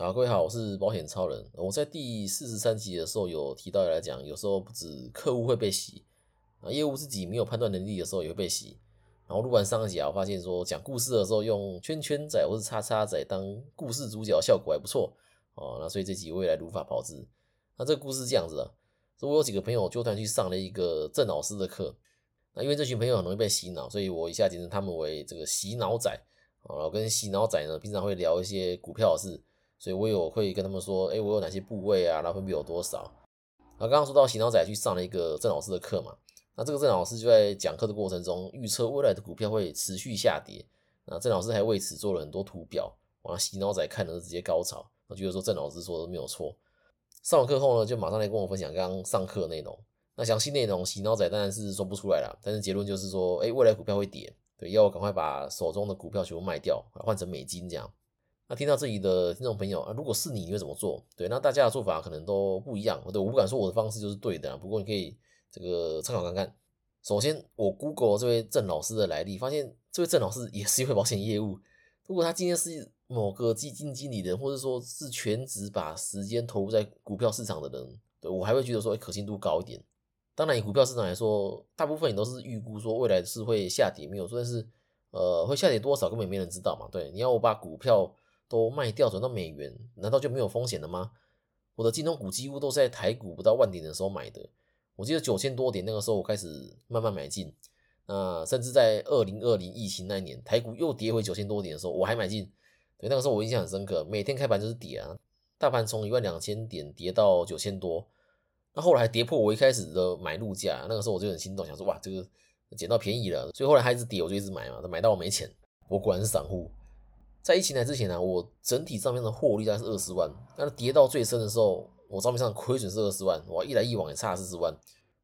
好，各位好，我是保险超人。我在第四十三集的时候有提到来讲，有时候不止客户会被洗啊，业务自己没有判断能力的时候也会被洗。然后录完上一集啊，我发现说讲故事的时候用圈圈仔或是叉叉仔当故事主角效果还不错哦。那所以这集我也来如法炮制。那这个故事这样子的，我有几个朋友就突然去上了一个郑老师的课。那因为这群朋友很容易被洗脑，所以我一下简称他们为这个洗脑仔啊。然后跟洗脑仔呢，平常会聊一些股票的事。所以我有会跟他们说，哎，我有哪些部位啊，然后分别有多少？那刚刚说到洗脑仔去上了一个郑老师的课嘛，那这个郑老师就在讲课的过程中预测未来的股票会持续下跌。那郑老师还为此做了很多图表，哇，洗脑仔看的是直接高潮，我觉得说郑老师说的没有错。上完课后呢，就马上来跟我分享刚刚上课内容。那详细内容洗脑仔当然是说不出来了，但是结论就是说，哎，未来股票会跌，对，要我赶快把手中的股票全部卖掉，换成美金这样。那听到这里的听众朋友啊，如果是你，你会怎么做？对，那大家的做法可能都不一样。对，我不敢说我的方式就是对的，不过你可以这个参考看看。首先，我 Google 这位郑老师的来历，发现这位郑老师也是一位保险业务。如果他今天是某个基金经理人，或者说是全职把时间投入在股票市场的人，对我还会觉得说可信度高一点。当然，以股票市场来说，大部分也都是预估说未来是会下跌，没有说但是呃会下跌多少根本没人知道嘛。对，你要我把股票。都卖掉转到美元，难道就没有风险了吗？我的金融股几乎都是在台股不到万点的时候买的，我记得九千多点那个时候我开始慢慢买进，那甚至在二零二零疫情那一年，台股又跌回九千多点的时候我还买进，对，那个时候我印象很深刻，每天开盘就是跌啊，大盘从一万两千点跌到九千多，那后来跌破我一开始的买入价，那个时候我就很心动，想说哇这个捡到便宜了，所以后来还一直跌，我就一直买嘛，买到我没钱，我果然是散户。在疫情来之前呢，我整体账面的获利大概是二十万，那跌到最深的时候，我账面上亏损是二十万，我一来一往也差四十万。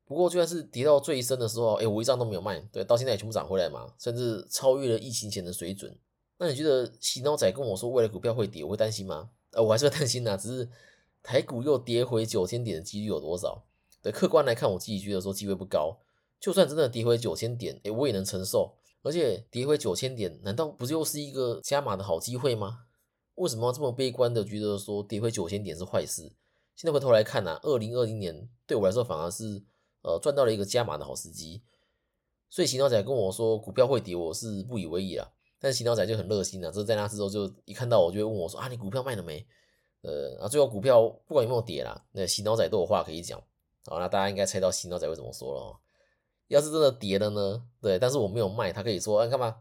不过就算是跌到最深的时候，哎，我一张都没有卖，对，到现在也全部涨回来嘛，甚至超越了疫情前的水准。那你觉得洗脑仔跟我说未来股票会跌，我会担心吗？呃，我还是会担心呐，只是台股又跌回九千点的几率有多少？对，客观来看，我自己觉得说机会不高。就算真的跌回九千点，哎，我也能承受。而且跌回九千点，难道不又是一个加码的好机会吗？为什么这么悲观的觉得说跌回九千点是坏事？现在回头来看呢，二零二零年对我来说反而是呃赚到了一个加码的好时机。所以洗脑仔跟我说股票会跌，我是不以为意啦。但是洗脑仔就很热心啊，就在那之后就一看到我就会问我说啊，你股票卖了没？呃，啊，最后股票不管有没有跌啦，那洗脑仔都有话可以讲。好，那大家应该猜到洗脑仔会怎么说了。要是真的跌了呢？对，但是我没有卖，他可以说，哎，干嘛？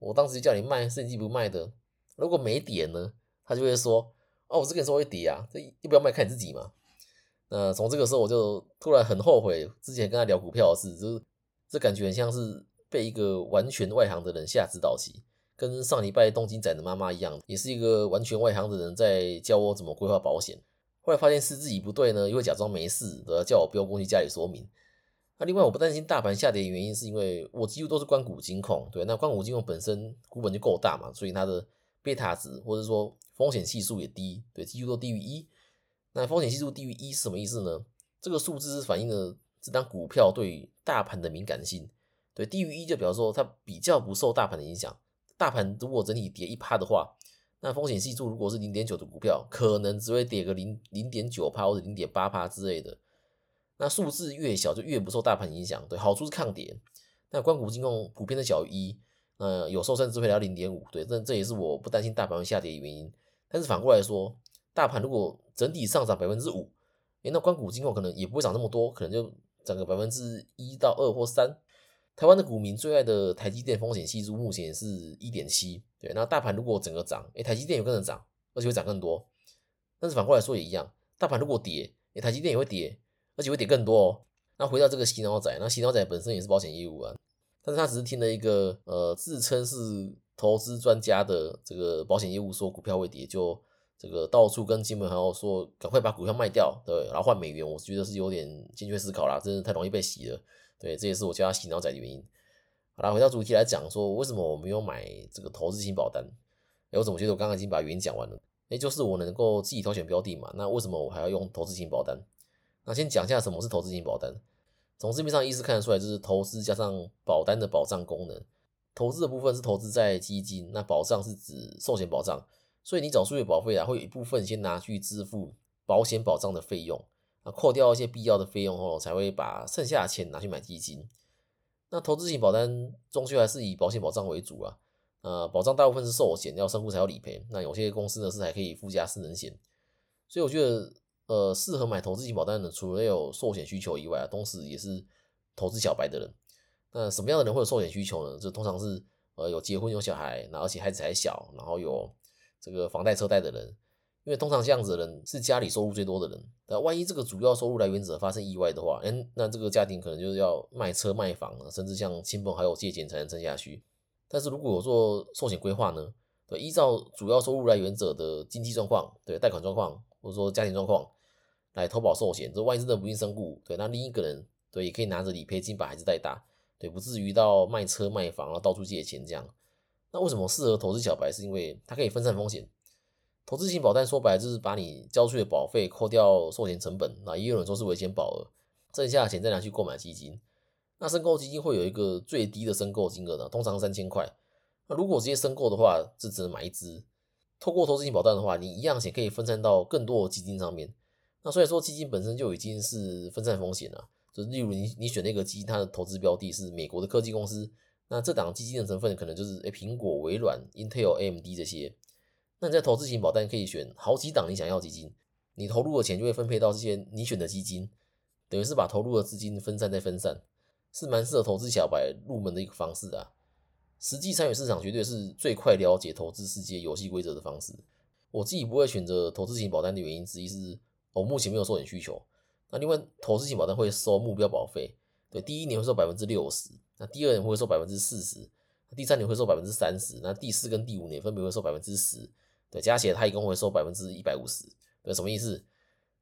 我当时叫你卖，是你不卖的。如果没跌呢？他就会说，哦，我是跟你说会跌啊，这要不要卖看你自己嘛。那从这个时候我就突然很后悔之前跟他聊股票的事，就是这感觉很像是被一个完全外行的人下指导棋，跟上礼拜东京仔的妈妈一样，也是一个完全外行的人在教我怎么规划保险。后来发现是自己不对呢，又会假装没事，的叫我不要过去家里说明。那另外我不担心大盘下跌的原因，是因为我几乎都是关股金控，对，那关股金控本身股本就够大嘛，所以它的贝塔值或者说风险系数也低，对，几乎都低于一。那风险系数低于一是什么意思呢？这个数字是反映了这张股票对于大盘的敏感性，对，低于一就表示说它比较不受大盘的影响。大盘如果整体跌一趴的话，那风险系数如果是零点九的股票，可能只会跌个零零点九趴或者零点八趴之类的。那数字越小就越不受大盘影响，对，好处是抗跌。那关谷金控普遍的小于一，呃，有时候甚至会到零点五，对，这这也是我不担心大盘会下跌的原因。但是反过来说，大盘如果整体上涨百分之五，诶，那关谷金控可能也不会涨那么多，可能就涨个百分之一到二或三。台湾的股民最爱的台积电风险系数目前是一点七，对，那大盘如果整个涨，诶，台积电有跟着涨，而且会涨更多。但是反过来说也一样，大盘如果跌，诶，台积电也会跌。而且会跌更多哦。那回到这个洗脑仔，那洗脑仔本身也是保险业务啊，但是他只是听了一个呃自称是投资专家的这个保险业务说股票会跌，就这个到处跟亲朋好友说赶快把股票卖掉，对，然后换美元。我觉得是有点精确思考啦，真的太容易被洗了。对，这也是我叫他洗脑仔的原因。好了，回到主题来讲，说为什么我没有买这个投资型保单？哎，我怎么觉得我刚刚已经把原因讲完了？哎，就是我能够自己挑选标的嘛，那为什么我还要用投资型保单？那先讲一下什么是投资型保单。从字面上意思看得出来，就是投资加上保单的保障功能。投资的部分是投资在基金，那保障是指寿险保障。所以你缴数月保费啊，会有一部分先拿去支付保险保障的费用，啊，扣掉一些必要的费用后，才会把剩下的钱拿去买基金。那投资型保单终究还是以保险保障为主啊，呃，保障大部分是寿险，要身故才要理赔。那有些公司呢是还可以附加私人险，所以我觉得，呃，适合买投资型保单的，除了有寿险需求以外啊，同时也是投资小白的人。那什么样的人会有寿险需求呢？就通常是呃有结婚有小孩，然后而且孩子还小，然后有这个房贷车贷的人，因为通常这样子的人是家里收入最多的人。那万一这个主要收入来源者发生意外的话，哎，那这个家庭可能就是要卖车卖房，甚至向亲朋好友借钱才能撑下去。但是如果我做寿险规划呢，对，依照主要收入来源者的经济状况，对，贷款状况或者说家庭状况来投保寿险，这万一真的不幸身故，对，那另一个人对也可以拿着理赔金把孩子带大。对不至于到卖车卖房，然后到处借钱这样。那为什么适合投资小白？是因为它可以分散风险。投资型保单说白了就是把你交出的保费扣掉寿险成本，那也有人说是危险保额，剩下的钱再拿去购买基金。那申购基金会有一个最低的申购金额呢，通常三千块。那如果直接申购的话，就只能买一只。透过投资型保单的话，你一样钱可以分散到更多的基金上面。那虽然说基金本身就已经是分散风险了。就例如你你选那个基金，它的投资标的是美国的科技公司，那这档基金的成分可能就是诶苹果、微软、Intel、AMD 这些。那你在投资型保单可以选好几档你想要基金，你投入的钱就会分配到这些你选的基金，等于是把投入的资金分散再分散，是蛮适合投资小白入门的一个方式啊。实际参与市场绝对是最快了解投资世界游戏规则的方式。我自己不会选择投资型保单的原因之一是，我目前没有寿险需求。那另外，投资型保单会收目标保费，对，第一年会收百分之六十，那第二年会收百分之四十，第三年会收百分之三十，那第四跟第五年分别会收百分之十，对，加起来它一共会收百分之一百五十，对，什么意思？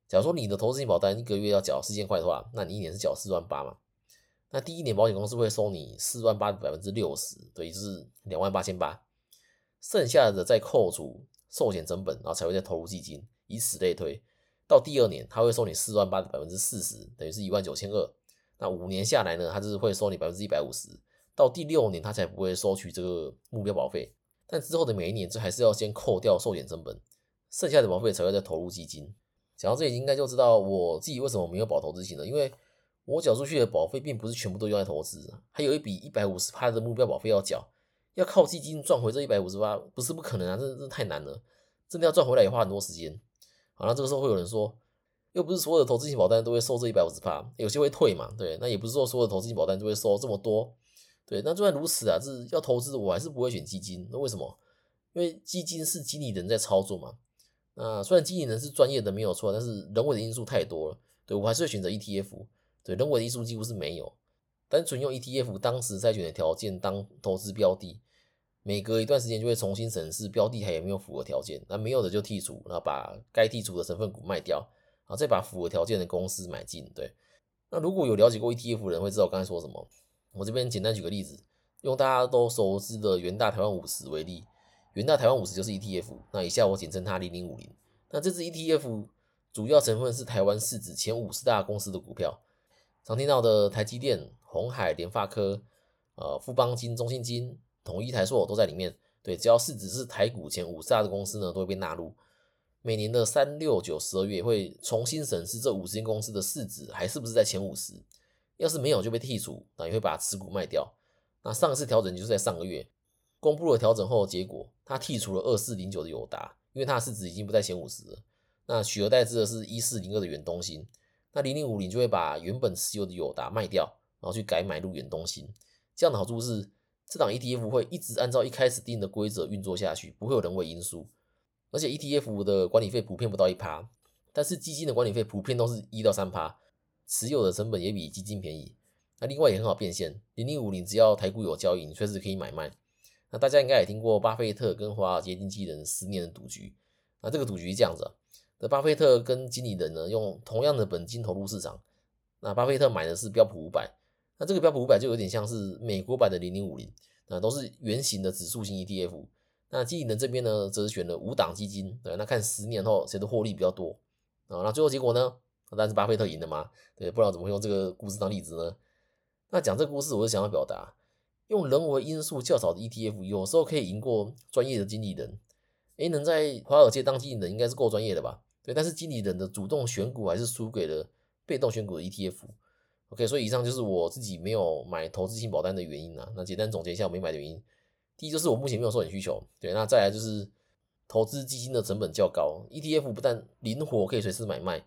假如说你的投资型保单一个月要缴四千块的话，那你一年是缴四万八嘛？那第一年保险公司会收你四万八的百分之六十，等于是两万八千八，剩下的再扣除寿险成本，然后才会再投入基金，以此类推。到第二年，他会收你四万八的百分之四十，等于是一万九千二。那五年下来呢，他就是会收你百分之一百五十。到第六年，他才不会收取这个目标保费。但之后的每一年，这还是要先扣掉寿险成本，剩下的保费才会再投入基金。讲到这里，应该就知道我自己为什么没有保投资型了，因为我缴出去的保费并不是全部都用在投资，还有一笔一百五十趴的目标保费要缴，要靠基金赚回这一百五十趴，不是不可能啊，这这太难了，真的要赚回来也花很多时间。好，那这个时候会有人说，又不是所有的投资型保单都会收这一百五十趴，有些会退嘛，对，那也不是说所有的投资型保单都会收这么多，对，那就算如此啊，是要投资，我还是不会选基金，那为什么？因为基金是经理人在操作嘛，那虽然经理人是专业的没有错，但是人为的因素太多了，对我还是会选择 ETF，对，人为的因素几乎是没有，单纯用 ETF 当时筛选的条件当投资标的。每隔一段时间就会重新审视标的还有没有符合条件，那没有的就剔除，然后把该剔除的成分股卖掉，然后再把符合条件的公司买进。对，那如果有了解过 ETF 的人会知道我刚才说什么。我这边简单举个例子，用大家都熟知的元大台湾五十为例，元大台湾五十就是 ETF，那以下我简称它零零五零。那这支 ETF 主要成分是台湾市值前五十大公司的股票，常听到的台积电、红海、联发科、呃富邦金、中信金。统一台硕都在里面，对，只要市值是台股前五十大的公司呢，都会被纳入。每年的三六九十二月会重新审视这五十间公司的市值还是不是在前五十，要是没有就被剔除，那也会把持股卖掉。那上次调整就是在上个月公布了调整后的结果，它剔除了二四零九的友达，因为它的市值已经不在前五十了。那取而代之的是一四零二的远东新，那零零五零就会把原本持有的友达卖掉，然后去改买入远东新。这样的好处是。这档 ETF 会一直按照一开始定的规则运作下去，不会有人为因素。而且 ETF 的管理费普遍不到一趴，但是基金的管理费普遍都是一到三趴，持有的成本也比基金便宜。那另外也很好变现，零零五零只要台股有交易，你随时可以买卖。那大家应该也听过巴菲特跟华尔街经纪人十年的赌局。那这个赌局是这样子，那巴菲特跟经理人呢用同样的本金投入市场，那巴菲特买的是标普五百。那这个标普五百就有点像是美国版的零零五零，那都是圆形的指数型 ETF。那经理人这边呢，则是选了五档基金，对，那看十年后谁的获利比较多啊？那最后结果呢？当然是巴菲特赢了嘛？对，不知道怎么会用这个故事当例子呢？那讲这个故事，我是想要表达，用人为因素较少的 ETF，有时候可以赢过专业的经理人。诶，能在华尔街当经理人应该是够专业的吧？对，但是经理人的主动选股还是输给了被动选股的 ETF。OK，所以以上就是我自己没有买投资性保单的原因啊。那简单总结一下我没买的原因，第一就是我目前没有收钱需求，对，那再来就是投资基金的成本较高，ETF 不但灵活可以随时买卖，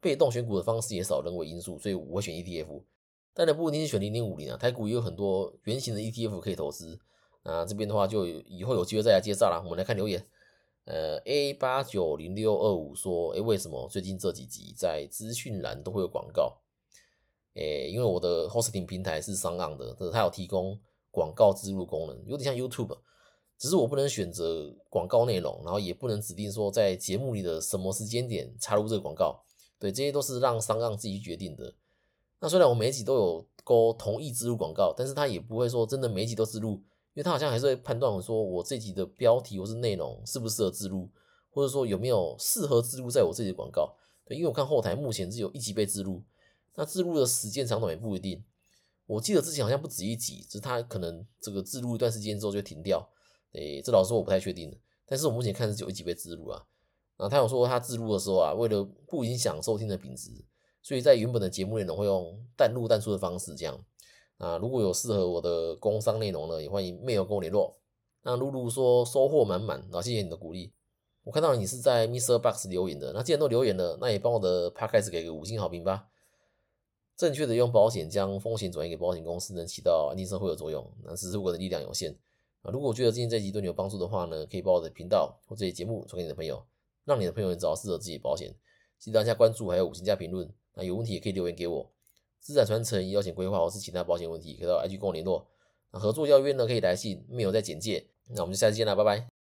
被动选股的方式也少人为因素，所以我会选 ETF。当然不一定是选零零五零啊，台股也有很多圆形的 ETF 可以投资。那这边的话就以后有机会再来介绍啦。我们来看留言，呃，A 八九零六二五说，哎，为什么最近这几集在资讯栏都会有广告？诶，因为我的 hosting 平台是商岸的，它有提供广告植入功能，有点像 YouTube，只是我不能选择广告内容，然后也不能指定说在节目里的什么时间点插入这个广告。对，这些都是让商岸自己去决定的。那虽然我每一集都有勾同意植入广告，但是他也不会说真的每一集都植入，因为他好像还是会判断我说我这集的标题或是内容适不适合植入，或者说有没有适合植入在我这里的广告。对，因为我看后台目前只有一集被植入，那植入的时间长短也不一定。我记得之前好像不止一集，只是他可能这个植入一段时间之后就停掉。诶，这老实说我不太确定，但是我目前看是有一集被植入啊。然后他有说他植入的时候啊，为了不影响收听的品质。所以在原本的节目内容会用淡入淡出的方式这样，啊，如果有适合我的工商内容呢，也欢迎 mail 跟我联络。那露露说收获满满，啊，谢谢你的鼓励。我看到你是在 Mr. Box 留言的，那既然都留言了，那也帮我的 Podcast 给个五星好评吧。正确的用保险将风险转移给保险公司，能起到安定社会的作用。那只是我的力量有限啊。如果觉得今天这集对你有帮助的话呢，可以把我的频道或这些节目传给你的朋友，让你的朋友找到适合自己的保险。记得按下关注，还有五星加评论。那有问题也可以留言给我，资产传承、医疗险规划或是其他保险问题，可以到 IG 跟我联络。那合作邀约呢，可以来信，没有在简介。那我们就下次见了，拜拜。